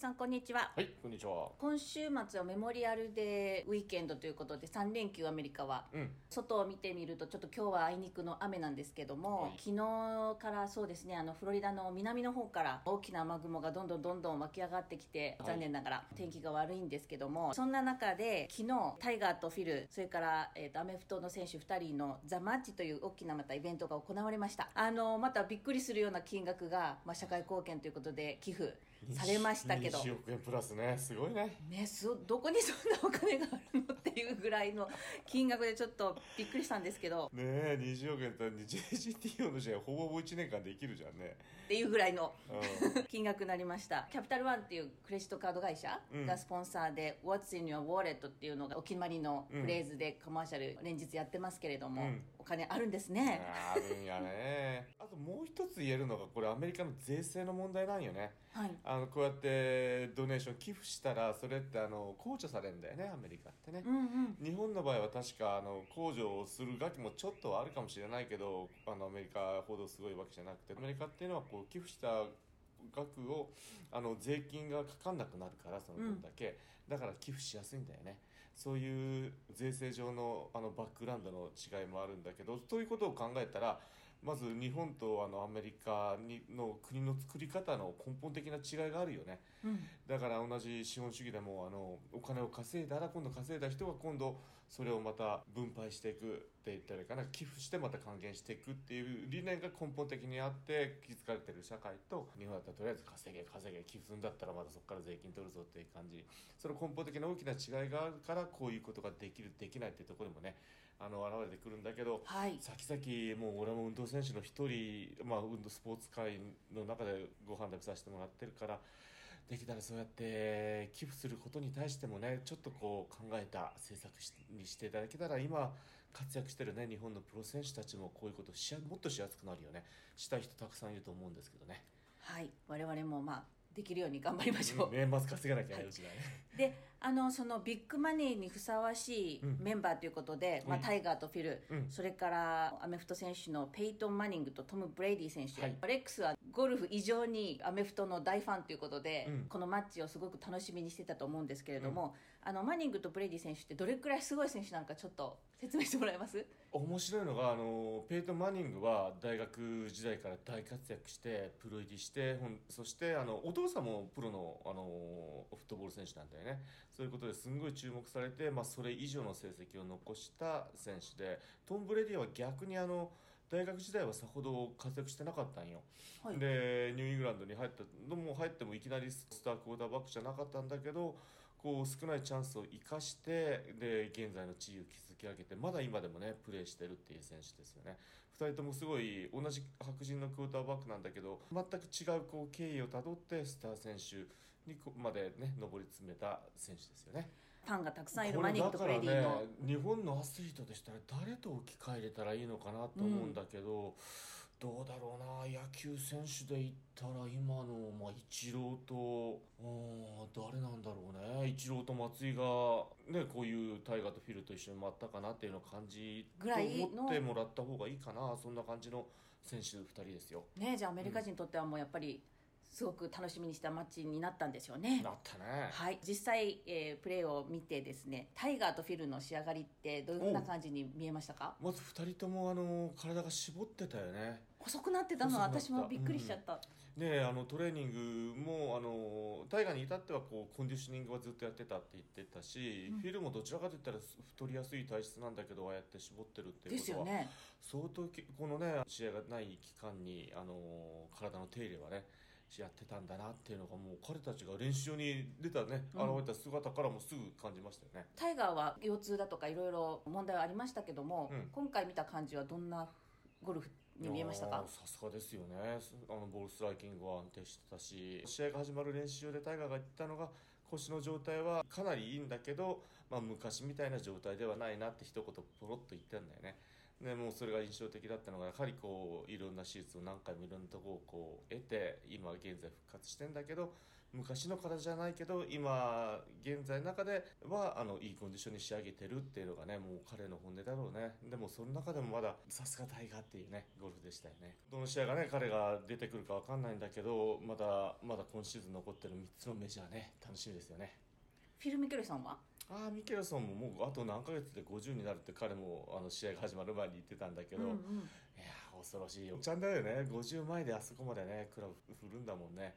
さんこんにちは。はいこんにちは。今週末はメモリアルデーウィーケンドということで3連休アメリカは、うん。外を見てみるとちょっと今日はあいにくの雨なんですけども、はい。昨日からそうですねあのフロリダの南の方から大きな雨雲がどんどんどんどん湧き上がってきてはい。残念ながら天気が悪いんですけども、そんな中で昨日タイガーとフィルそれから、えー、とアメフトの選手2人のザ・マッチという大きなまたイベントが行われました。あのまたびっくりするような金額が、まあ、社会貢献ということで寄付されましたけど。20億円プラスね。すごいね。ね、そどこにそんなお金があるのっていうぐらいの金額でちょっとびっくりしたんですけど。ねえ20億円って JGTO の試合ほぼほぼ1年間できるじゃんね。っていうぐらいのう 金額になりました。キャピタルワンっていうクレジットカード会社うん。がスポンサーで「What's in your wallet」っていうのがお決まりのフレーズでコマーシャル連日やってますけれども、うん。お金あるんですんね、あるんやねつ言えるのがこれアメリカの税制の問題なんよね。はい。あのこうやってドネーション寄付したらそれってあの控除されるんだよねアメリカってね、うんうん。日本の場合は確かあの控除をする額もちょっとはあるかもしれないけどあのアメリカほどすごいわけじゃなくてアメリカっていうのはこう寄付した額をあの税金がかかんなくなるからその分だけ、だから寄付しやすいんだよね。そういう税制上のあのバックグラウンドの違いもあるんだけどということを考えたらまず日本とあのアメリカにの国の作り方の根本的な違いがあるよね、うん。だから同じ資本主義でもあのお金を稼いだら今度稼いだ人が今度それをまた分配していくって言ったらいいかな寄付してまた還元していくっていう理念が根本的にあって気づかれてる社会と日本だったらとりあえず稼げ稼げ寄付するんだったらまたそこから税金取るぞっていう感じ。その根本的な大きな違いがあるからこういうことができるできないっていうところにもねあの現れてくるんだけど、はい。先々もう俺も運動選手の一人、まあ、運動スポーツ界の中でご飯食べさせてもらってるからできたらそうやって寄付することに対してもねちょっとこう考えた政策しにしていただけたら今活躍してるね日本のプロ選手たちもこういうことしやもっとしやすくなるよね。したい人たくさんいると思うんですけどね。はい。我々もまあできるように頑張りましょう、年末稼がなきゃいけないうちがね、であのそのビッグマネーにふさわしいうん。メンバーということで、まあ、うん。タイガーとフィル、うん。それからアメフト選手のペイトン・マニングとトム・ブレイディ選手、はい。レックスはゴルフ以上にアメフトの大ファンということで、うん。このマッチをすごく楽しみにしてたと思うんですけれども、あのマニングとブレイディ選手ってどれくらいすごい選手なのかちょっと説明してもらえます？面白いのがあのペイトン・マニングは大学時代から大活躍してプロ入りしてそしてあのお父さんもプロのあのフットボール選手なんだよね。そういうことですんごい注目されて、まあ、それ以上の成績を残した選手でトム・ブレディは逆にあの大学時代はさほど活躍してなかったんよ、はい。でニューイングランドに入ったのも入ってもいきなりスタークォーターバックじゃなかったんだけどこう少ないチャンスを生かしてで現在の地位を築き上げてまだ今でもねプレーしてるっていう選手ですよね。2人ともすごい同じ白人のクォーターバックなんだけど全く違うこう経緯をたどってスター選手にこまでね上り詰めた選手ですよねファンがたくさんいるマニングとブレイディの、ね日本のアスリートでしたら誰と置き換えれたらいいのかなと思うんだけど、どうだろうな野球選手で言ったら今の、まあ、イチローとうん誰なんだろうね。イチローと松井が、ね、こういうタイガーとフィルと一緒に回ったかなっていうのを感じぐらい思ってもらった方がいいかな。そんな感じの選手2人ですよ。ねじゃあアメリカ人にとってはもうやっぱりすごく楽しみにしたマッチになったんでしょうね。なったね。はい、実際、えープレーを見てですねタイガーとフィルの仕上がりってどんな感じに見えましたか？まず2人ともあの体が絞ってたよね。細くなってたのは私もびっくりしちゃった、ねあのトレーニングもあのタイガーに至ってはこうコンディショニングはずっとやってたって言ってたし、フィルもどちらかといったら太りやすい体質なんだけどああやって絞ってるっていうことは、ですよね。相当きこのね試合がない期間にあの体の手入れはねやってたんだなっていうのがもう彼たちが練習に出たね、現れた姿からもすぐ感じましたよね。タイガーは腰痛だとかいろいろ問題はありましたけども、うん。今回見た感じはどんなゴルフに見えましたか？さすがですよね。あのボールストライキングは安定してたし試合が始まる練習場でタイガーが言ったのが腰の状態はかなりいいんだけど、まあ、昔みたいな状態ではないなって一言ポロッと言ったんだよねでもうそれが印象的だったのがやはりこういろんな手術を何回もいろんなところをこう得て今現在復活してんだけど昔の体じゃないけど今現在の中ではあのいいコンディションに仕上げてるっていうのがねもう彼の本音だろうね。でもその中でもまださすがタイガーっていうねゴルフでしたよね。どの試合がね彼が出てくるか分かんないんだけどまだまだ今シーズン残ってる3つのメジャーね楽しみですよね。フィル・ミケルさんは？ああミケルソンももうあと何ヶ月で50になるって彼もあの試合が始まる前に言ってたんだけど、うんうん。いやー恐ろしいおっちゃんだよね。50前であそこまでねクラブ振るんだもんね。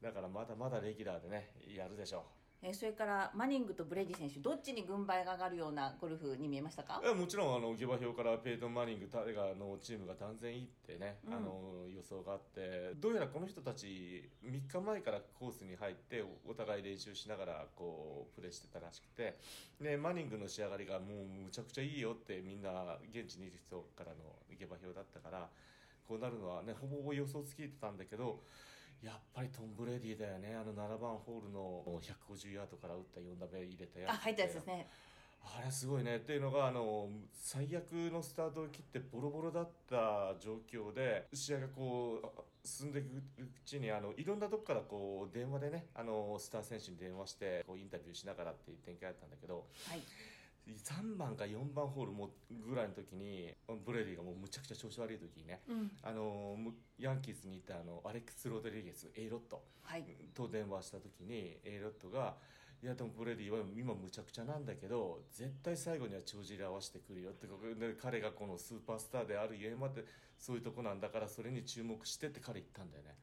だからまだまだレギュラーでねやるでしょえーそれからマニングとブレディ選手どっちに軍配が上がるようなゴルフに見えましたか？もちろんあの下馬評からペイトン・マニングタイガーのチームが断然いいってね、うん。あの予想があってどうやらこの人たち3日前からコースに入っておお互い練習しながらこうプレーしてたらしくてでマニングの仕上がりがもうむちゃくちゃいいよってみんな現地にいる人からの下馬評だったからこうなるのはねほぼほぼ予想つきてたんだけどやっぱりトム・ブレディだよね。あの7番ホールの150ヤードから打った4打目入れたやつあ入ったやつですね。あれすごいね。っていうのがあの最悪のスタートを切ってボロボロだった状況で試合がこう進んでいくうちにあのいろんなとこからこう電話でねあのスター選手に電話してこうインタビューしながらっていう展開だったんだけどはい3番か4番ホールもぐらいの時にブレディがもうむちゃくちゃ調子悪い時にねうん。あのむヤンキースにいたあのアレックス・ロドリゲス A-Rod はい。と電話した時に A-Rod が「いやでもブレディは今むちゃくちゃなんだけど絶対最後には帳尻合わせてくるよ」って彼がこのスーパースターであるゆえまでそういうとこなんだからそれに注目してって彼言ったんだよね。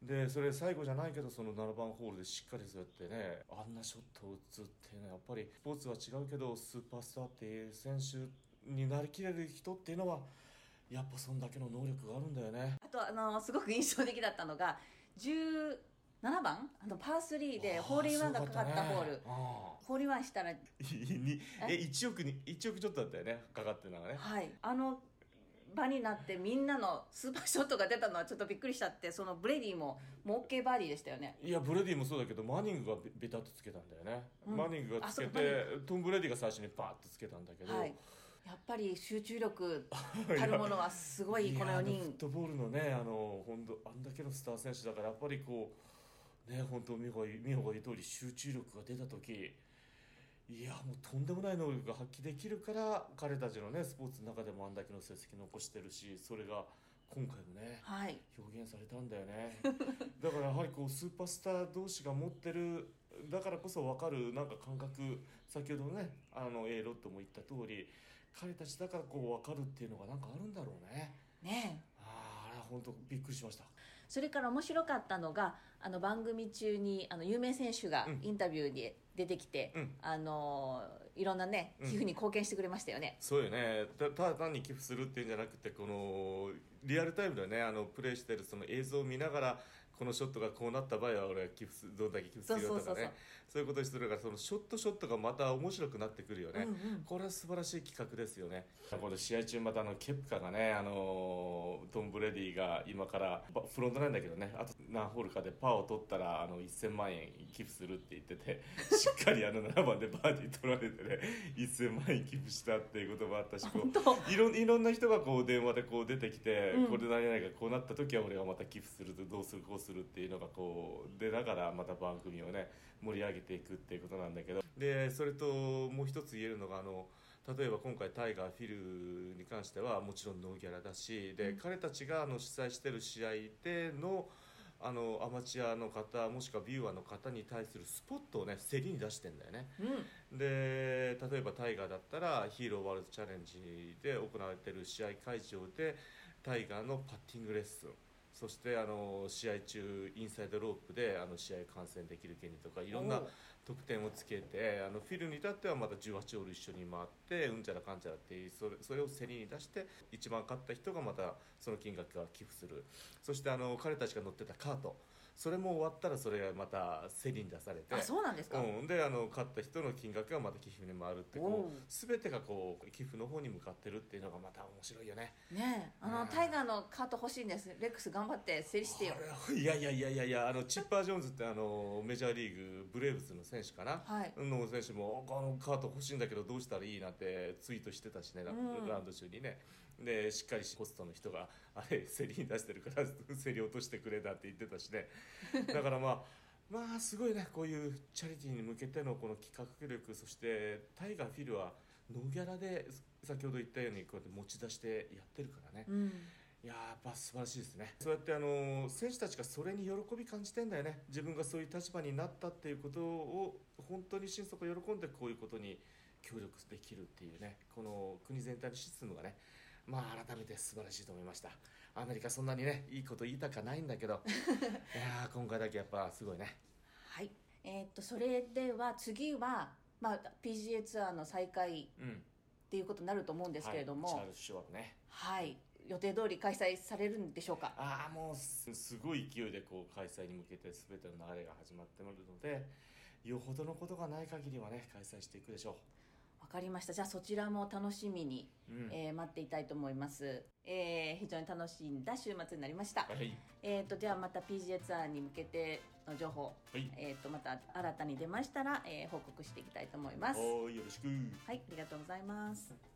でそれ最後じゃないけどその7番ホールでしっかりそうやってねあんなショットを打つっていうのはやっぱりスポーツは違うけどスーパースターっていう選手になりきれる人っていうのはやっぱそんだけの能力があるんだよね。あとあのすごく印象的だったのが17番？あのパー3でホールインワンがかかったホール、あホールインワンしたら。え？1億に1億ちょっとだったよね。かかってるのがね。はい。あの場になってみんなのスーパーショットが出たのはちょっとびっくりしたってそのブレディももう OK バーディーでしたよね。いやブレディもそうだけどマニングがベベタっとつけたんだよね、うん。マニングがつけてトム・ブレディが最初にパーッとつけたんだけど、はい。やっぱり集中力 たるものはすごいこの4やあフッ人トボールのねあの本当あんだけのスター選手だからやっぱりこうね本当美穂が美穂が言う通り集中力が出た時いやもうとんでもない能力が発揮できるから彼たちのねスポーツの中でもあんだけの成績残してるしそれが今回もねはい。表現されたんだよね。だからやはりこうスーパースター同士が持ってるだからこそ分かるなんか感覚先ほどねあの A ロットも言った通り彼たちだからこう分かるっていうのがなんかあるんだろうね。ねえ。あーあ本当びっくりしましたそれから面白かったのがあの番組中にあの有名選手がうん。インタビューに出てきて、うん。あのいろんなねうん。寄付に貢献してくれましたよね、そうよね。たただ単に寄付するっていうんじゃなくてこのリアルタイムでねあのプレイしてるその映像を見ながらこのショットがこうなった場合は俺は寄付すどんだけ寄付するよとかね。そうそうそうそう。いうことにするからそのショットショットがまた面白くなってくるよね、うんうん。これは素晴らしい企画ですよね。この試合中またあのケプカがねあのトム・ブレディが今からばフロントなんだけどね。あと何ホールかでパーを取ったらあの1000万円寄付するって言ってて しっかりあの7番でバーディー取られてね 1000万円寄付したっていうこともあったしこういろいろんな人がこう電話でこう出てきて、うん。これ何々がこうなった時は俺がまた寄付するとどうするこうするっていうのがこう出ながらまた番組をね盛り上げていくっていうことなんだけど。でそれともう一つ言えるのがあの例えば今回タイガーフィルに関してはもちろんノーギャラだしで、うん。彼たちがあの主催してる試合でのあのアマチュアの方もしくは viewer の方に対するスポットをね競りに出してんだよね。うん。で例えばタイガーだったらヒーローワールドチャレンジで行われている試合会場でタイガーのパッティングレッスン。そしてあの試合中インサイドロープであの試合観戦できる権利とかいろんな得点をつけてあのフィルに至ってはまた18ホール一緒に回ってうんちゃらかんちゃらってそれそれを競りに出して一番勝った人がまたその金額が寄付する。そしてあの彼たちが乗ってたカート。それも終わったらそれがまた競りに出されて。あそうなんですか、うん、であの勝った人の金額がまた寄付に回るってこおう。う全てがこう寄付の方に向かってるっていうのがまた面白いよね。ねえ。あの、うん。タイガーのカート欲しいんです。レックス頑張って競りしてよ。いやいやいやいやいやあのチッパー・ジョーンズってあのメジャーリーグブレーブスの選手かな、はい。の選手もあのカート欲しいんだけどどうしたらいいなんてツイートしてたしね、ラうん。ラウンド中にね。でしっかりホストの人があれ競りに出してるから 競り落としてくれなんて言ってたしね。だからまあ まあすごいねこういうチャリティーに向けてのこの企画力そしてタイガー・フィルはノーギャラで先ほど言ったようにこうやって持ち出してやってるからね、うんいやーやっぱ素晴らしいですね。そうやってあの選手たちがそれに喜び感じてんだよね。自分がそういう立場になったっていうことを本当に心底喜んでこういうことに協力できるっていうね。この国全体のシステムがね。まあ改めて素晴らしいと思いました。アメリカそんなにねいいこと言いたかないんだけど。いやー今回だけやっぱすごいね。はい。えーっとそれでは次は、まあ、PGA ツアーの再開うん。っていうことになると思うんですけれども、はい、チャールズ・シュワーブね。はい、予定通り開催されるんでしょうか？ああもうすすごい勢いでこう開催に向けて全ての流れが始まっているのでよほどのことがない限りはね開催していくでしょわかりました。じゃあそちらも楽しみに、う、うんえー待っていたいと思います。えー非常に楽しんだ週末になりました。はいえっ、とではまた PGA ツアーに向けての情報、はいえっ、とまた新たに出ましたら、えー報告していきたいと思います。おーよろしくはい、ありがとうございます。